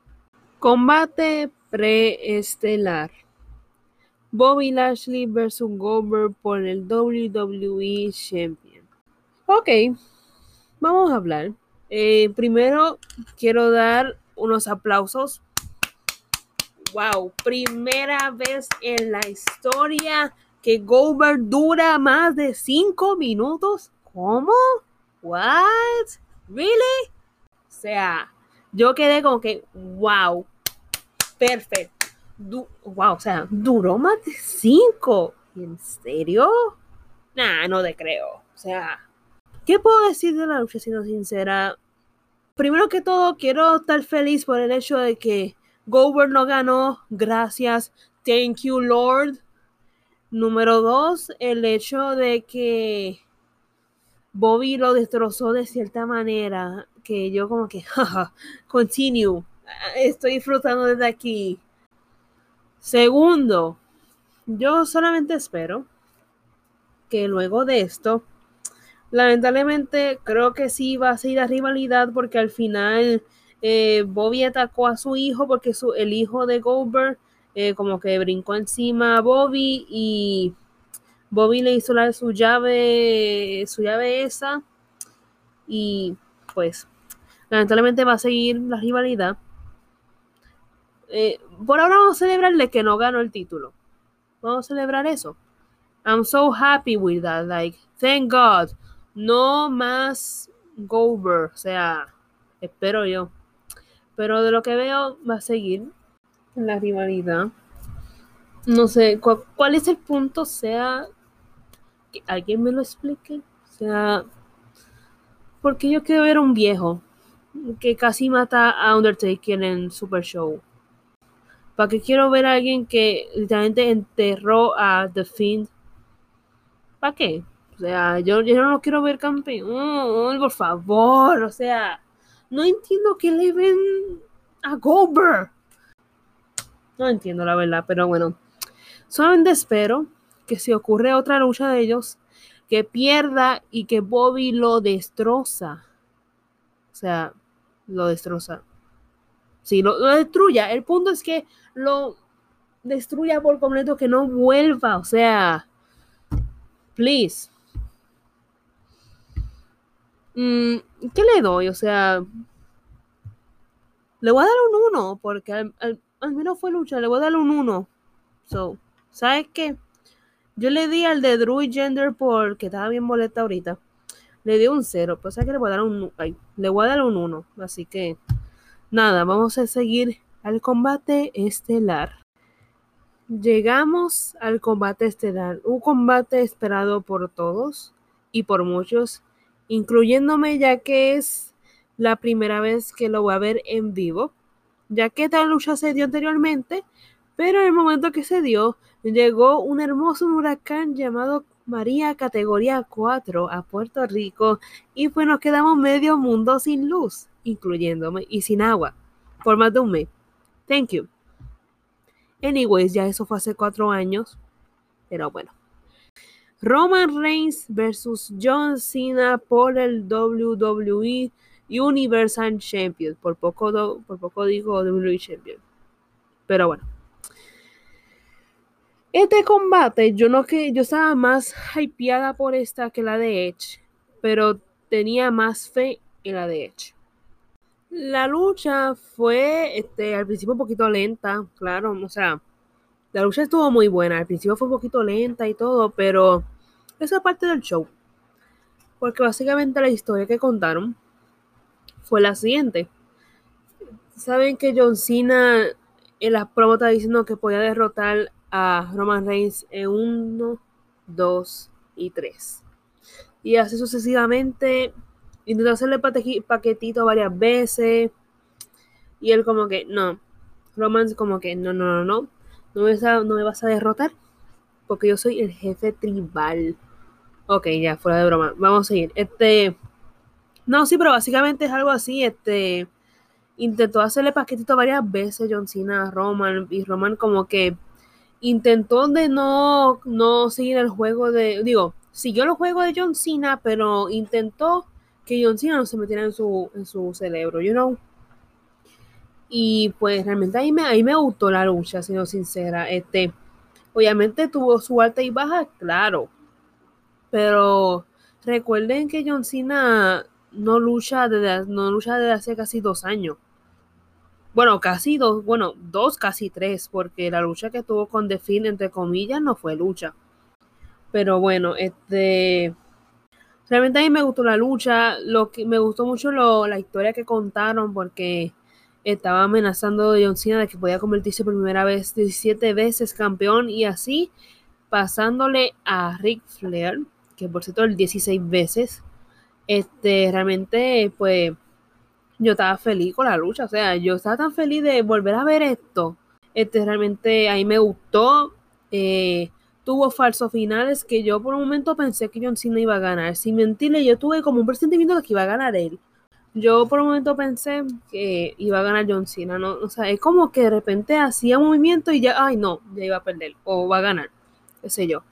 Combate preestelar. Bobby Lashley versus Goldberg por el WWE Champion. Ok, vamos a hablar. Eh, primero quiero dar unos aplausos. Wow, primera vez en la historia que Goldberg dura más de cinco minutos. ¿Cómo? What? Really? O sea, yo quedé como que, wow, perfecto. wow, o sea, duró más de cinco. ¿En serio? Nah, no te creo. O sea, ¿Qué puedo decir de la lucha, siendo sincera? Primero que todo, quiero estar feliz por el hecho de que Goldberg no ganó. Gracias. Thank you, Lord. Número dos, el hecho de que Bobby lo destrozó de cierta manera. Que yo como que, <laughs> jaja, continue. Estoy disfrutando desde aquí. Segundo, yo solamente espero que luego de esto Lamentablemente, creo que sí va a seguir la rivalidad porque al final eh, Bobby atacó a su hijo porque el hijo de Goldberg eh, como que brincó encima a Bobby y Bobby le hizo la, su llave, su llave esa y pues lamentablemente va a seguir la rivalidad. Eh, por ahora vamos a celebrarle que no ganó el título. Vamos a celebrar eso. I'm so happy with that. Like, thank God. No más Goldberg. O sea, espero yo. Pero de lo que veo, va a seguir la rivalidad. No sé, ¿cuál, es el punto? sea, que alguien me lo explique. O sea, porque yo quiero ver a un viejo que casi mata a Undertaker en Super Show. ¿Para qué quiero ver a alguien que literalmente enterró a The Fiend? ¿Para qué? O sea, yo, yo no lo quiero ver campeón, por favor. O sea, no entiendo qué le ven a Goldberg. No entiendo la verdad, pero bueno. Solamente espero que si ocurre otra lucha de ellos, que pierda y que Bobby lo destroza. O sea, lo destroza. Sí, lo, destruya. El punto es que lo destruya por completo, que no vuelva. O sea, please. Mm, ¿Qué le doy? O sea, le voy a dar un 1, porque al, menos fue lucha, le voy a dar un 1. So, ¿sabes qué? Yo le di al de Drew y Gender porque estaba bien boleta ahorita. Le di un 0, pero ¿sabes que le voy a dar un le voy a dar un 1, así que nada, vamos a seguir al combate estelar. Llegamos al combate estelar, un combate esperado por todos y por muchos, incluyéndome ya que es la primera vez que lo voy a ver en vivo, ya que esta lucha se dio anteriormente, pero en el momento que se dio, llegó un hermoso huracán llamado María categoría 4 a Puerto Rico y pues nos quedamos medio mundo sin luz, incluyéndome, y sin agua, por más de un mes. Thank you. Anyways, ya eso fue hace cuatro años, pero bueno. Roman Reigns versus John Cena por el WWE Universal Champion. Por poco, por poco digo WWE Champion. Pero bueno. Este combate, yo no que yo estaba más hypeada por esta que la de Edge, pero tenía más fe en la de Edge. La lucha fue este, al principio un poquito lenta, claro, o sea, la lucha estuvo muy buena, al principio fue un poquito lenta y todo, pero esa parte del show. Porque básicamente la historia que contaron fue la siguiente. Saben que John Cena en la promo está diciendo que podía derrotar a Roman Reigns en 1, 2 y 3. Y así sucesivamente. Intentó hacerle paquetito varias veces. Y él como que, no. Roman como que, no, no, no, no. No me, no me vas a derrotar. Porque yo soy el jefe tribal. Ok, ya, fuera de broma. Vamos a seguir. Este. No, sí, pero básicamente es algo así. Este intentó hacerle paquetito varias veces John Cena a Roman y Roman como que intentó de no, no seguir el juego de, digo, siguió el juego de John Cena, pero intentó que John Cena no se metiera en su, en su cerebro, you know. Y pues realmente ahí me, ahí me gustó la lucha, siendo sincera. Este, obviamente tuvo su alta y baja, claro. Pero recuerden que John Cena no lucha desde, no lucha desde hace casi dos años. Bueno, casi dos, bueno, dos, casi tres, porque la lucha que tuvo con The entre comillas, no fue lucha. Pero bueno, este. Realmente a mí me gustó la lucha. Lo que me gustó mucho la historia que contaron, porque estaba amenazando a John Cena de que podía convertirse por primera vez 17 veces campeón y así pasándole a Ric Flair, que por cierto el 16 veces este, realmente, pues, yo estaba feliz con la lucha, o sea, yo estaba tan feliz de volver a ver esto. Este, realmente ahí me gustó. Eh, tuvo falsos finales que yo por un momento pensé que John Cena iba a ganar. Sin mentirle, yo tuve como un presentimiento de que iba a ganar él. Yo por un momento pensé que iba a ganar John Cena, ¿no? O sea, es como que de repente hacía movimiento y ya, ay no, ya iba a perder o va a ganar, qué sé yo.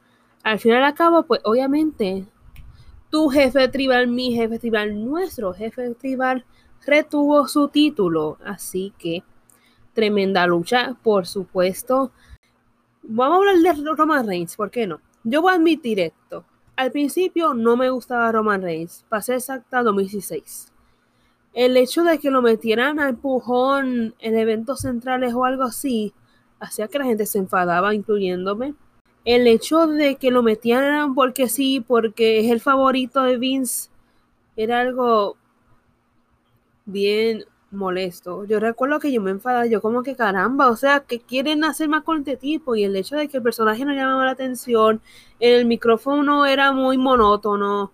Al final acabo, pues obviamente tu jefe tribal, mi jefe tribal, nuestro jefe tribal retuvo su título. Así que tremenda lucha, por supuesto. Vamos a hablar de Roman Reigns, ¿por qué no? Yo voy a admitir esto. Al principio no me gustaba Roman Reigns. Pasé exacta 2016. El hecho de que lo metieran a empujón en eventos centrales o algo así, hacía que la gente se enfadaba, incluyéndome. El hecho de que lo metieran porque sí, porque es el favorito de Vince, era algo bien molesto. Yo recuerdo que yo me enfadaba, yo como que caramba, o sea, que quieren hacer más con este tipo y el hecho de que el personaje no llamaba la atención, el micrófono era muy monótono.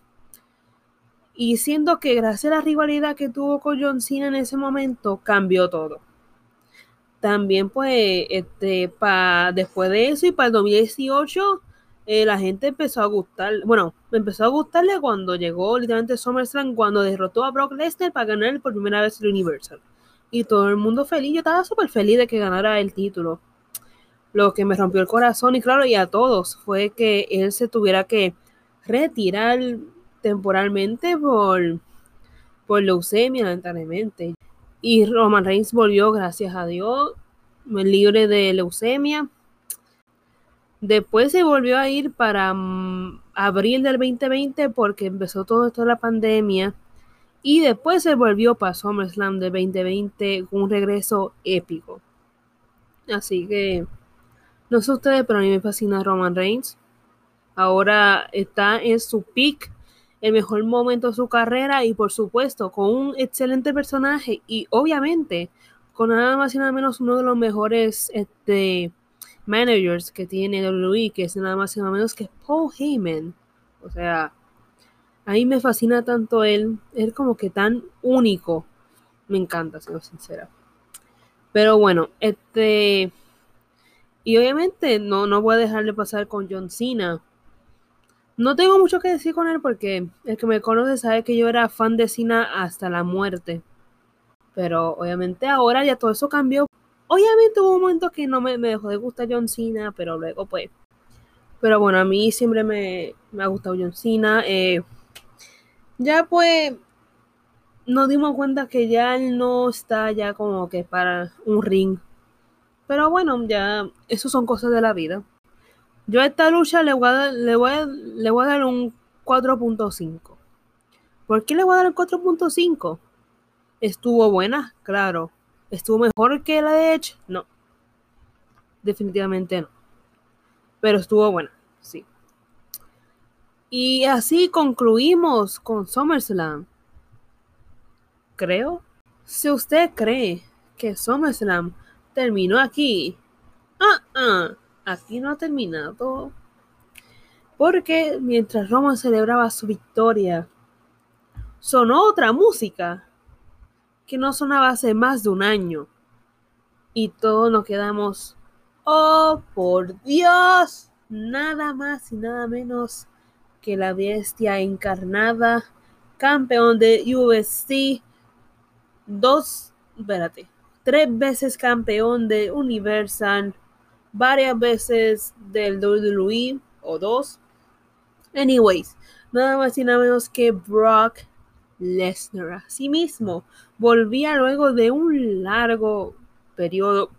Y siento que gracias a la rivalidad que tuvo con John Cena en ese momento, cambió todo. También pues, este, después de eso y para el 2018, eh, la gente empezó a gustar, bueno, empezó a gustarle cuando llegó literalmente SummerSlam, cuando derrotó a Brock Lesnar para ganar por primera vez el Universal. Y todo el mundo feliz, yo estaba súper feliz de que ganara el título. Lo que me rompió el corazón, y claro, y a todos, fue que él se tuviera que retirar temporalmente por, por leucemia, lamentablemente. Y Roman Reigns volvió, gracias a Dios, libre de leucemia Después se volvió a ir para mm, abril del 2020 porque empezó todo esto la pandemia. Y después se volvió para SummerSlam del 2020 con un regreso épico. Así que, no sé ustedes, pero a mí me fascina Roman Reigns. Ahora está en su peak, el mejor momento de su carrera y por supuesto con un excelente personaje y obviamente con nada más y nada menos uno de los mejores este, managers que tiene WWE, que es nada más y nada menos que Paul Heyman. O sea, a mí me fascina tanto él, es como que tan único. Me encanta, siendo sincera. Pero bueno, este. Y obviamente no, no voy a dejarle pasar con John Cena. No tengo mucho que decir con él porque el que me conoce sabe que yo era fan de Cena hasta la muerte. Pero obviamente ahora ya todo eso cambió Obviamente hubo un momento que no me, dejó de gustar John Cena, pero luego pues... Pero bueno, a mí siempre me, ha gustado John Cena. Eh, ya pues nos dimos cuenta que ya él no está ya como que para un ring. Pero bueno, ya eso son cosas de la vida. Yo a esta lucha le voy a dar, le voy le voy a dar un 4.5. ¿Por qué le voy a dar el 4.5? Estuvo buena, claro. ¿Estuvo mejor que la de Edge? No. Definitivamente no. Pero estuvo buena, sí. Y así concluimos con SummerSlam. Creo. Si usted cree que SummerSlam terminó aquí, ah, ah, aquí no ha terminado. Porque mientras Roman celebraba su victoria, sonó otra música que no sonaba hace más de un año. Y todos nos quedamos, oh, por Dios, nada más y nada menos que la bestia encarnada, campeón de USC, dos, espérate, tres veces campeón de Universal, varias veces del WWE, o dos. Anyways, nada más y nada menos que Brock Lesnar. Asimismo, volvía luego de un largo periodo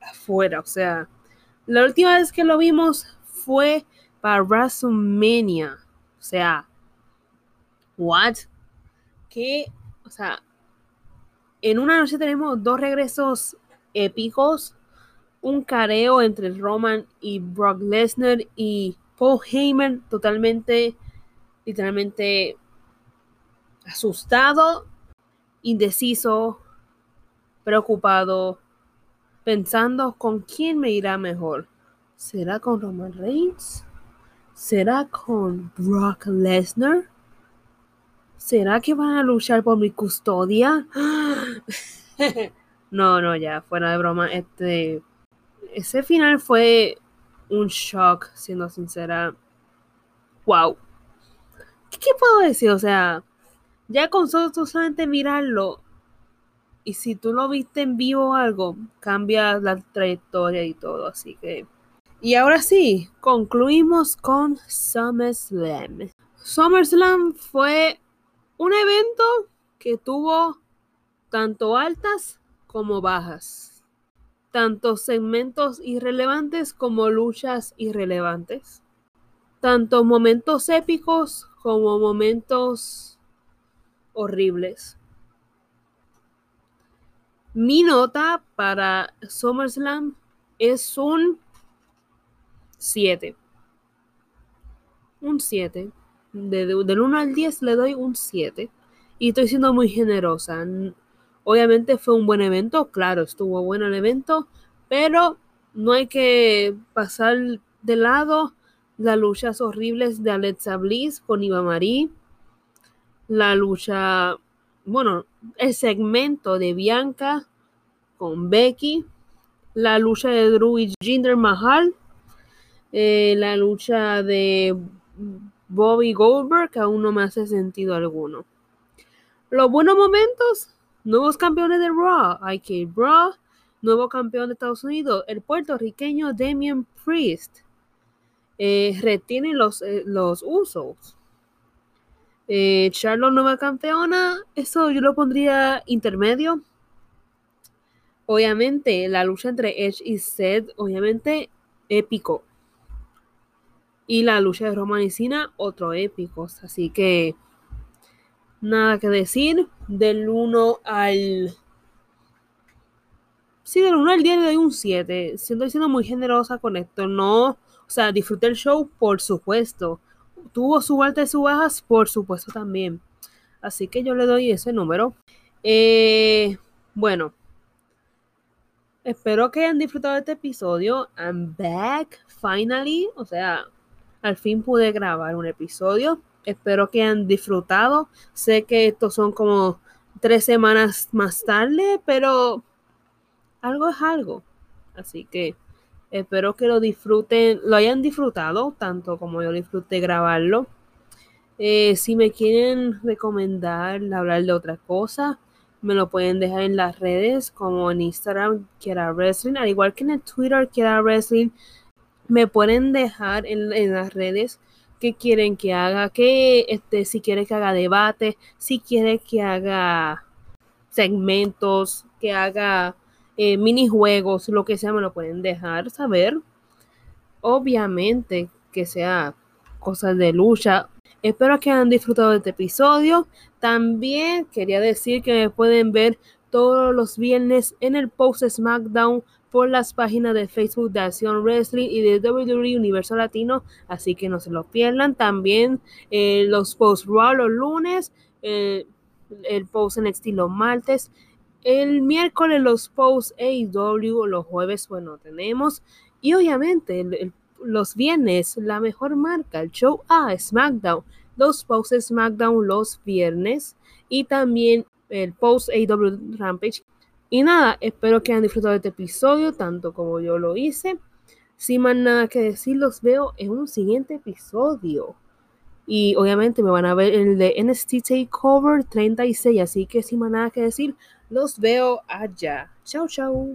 afuera. O sea, la última vez que lo vimos fue para WrestleMania. O sea, ¿what? Que, o sea, en una noche tenemos dos regresos épicos. Un careo entre Roman y Brock Lesnar y Paul Heyman totalmente, literalmente asustado, indeciso, preocupado, pensando con quién me irá mejor. ¿Será con Roman Reigns? ¿Será con Brock Lesnar? ¿Será que van a luchar por mi custodia? <laughs> no, no, ya, fuera de broma. Este, ese final fue un shock, siendo sincera. Wow. qué puedo decir? O sea, ya con solo solamente mirarlo, y si tú lo viste en vivo o algo, cambia la trayectoria y todo, así que... Y ahora sí, concluimos con SummerSlam. SummerSlam fue un evento que tuvo tanto altas como bajas, tanto segmentos irrelevantes como luchas irrelevantes, tanto momentos épicos como momentos horribles. Mi nota para SummerSlam es un 7. Un 7. del 1 al 10 le doy un 7. Y estoy siendo muy generosa. Obviamente fue un buen evento, claro, estuvo bueno el evento, pero no hay que pasar de lado las luchas horribles de Alexa Bliss con Iva Marie, la lucha, bueno, el segmento de Bianca con Becky, la lucha de Drew y Jinder Mahal, eh, la lucha de Bobby Goldberg, que aún no me hace sentido alguno. Los buenos momentos, nuevos campeones de Raw, IK Raw, nuevo campeón de Estados Unidos, el puertorriqueño Damien Priest. Eh, retiene los, eh, los usos. Eh, Charlotte nueva campeona, eso yo lo pondría intermedio. Obviamente, la lucha entre Edge y Seth, obviamente, épico. Y la lucha de Roman y Cena, otro épico. Así que, nada que decir. Del 1 al. Sí, del 1 al 10 le doy un 7. Siento siendo muy generosa con esto. No. O sea, disfruté el show, por supuesto. Tuvo su alta y su bajas, por supuesto también. Así que yo le doy ese número. Eh, bueno, espero que hayan disfrutado de este episodio. I'm back, finally. O sea, al fin pude grabar un episodio. Espero que hayan disfrutado. Sé que estos son como tres semanas más tarde, pero algo es algo. Así que espero que lo disfruten, lo hayan disfrutado tanto como yo disfruté grabarlo. Eh, si me quieren recomendar hablar de otra cosa, me lo pueden dejar en las redes como en Instagram, Quiera Wrestling, al igual que en el Twitter, Quiera Wrestling me pueden dejar en, las redes qué quieren que haga, que este, si quiere que haga debate, si quiere que haga segmentos, que haga eh, minijuegos, lo que sea, me lo pueden dejar saber. Obviamente que sea cosas de lucha. Espero que hayan disfrutado de este episodio. También quería decir que me pueden ver todos los viernes en el post SmackDown por las páginas de Facebook de Acción Wrestling y de WWE Universo Latino, así que no se lo pierdan. También eh, los post Raw los lunes, eh, el post en estilo martes, el miércoles los posts AEW, los jueves, bueno, tenemos. Y obviamente los viernes, la mejor marca, el show A, SmackDown, los posts SmackDown los viernes y también el post AEW Rampage y nada, espero que hayan disfrutado de este episodio tanto como yo lo hice. Sin más nada que decir, los veo en un siguiente episodio. Y obviamente me van a ver el de NST Takeover 36. Así que sin más nada que decir, los veo allá. Chao, chao.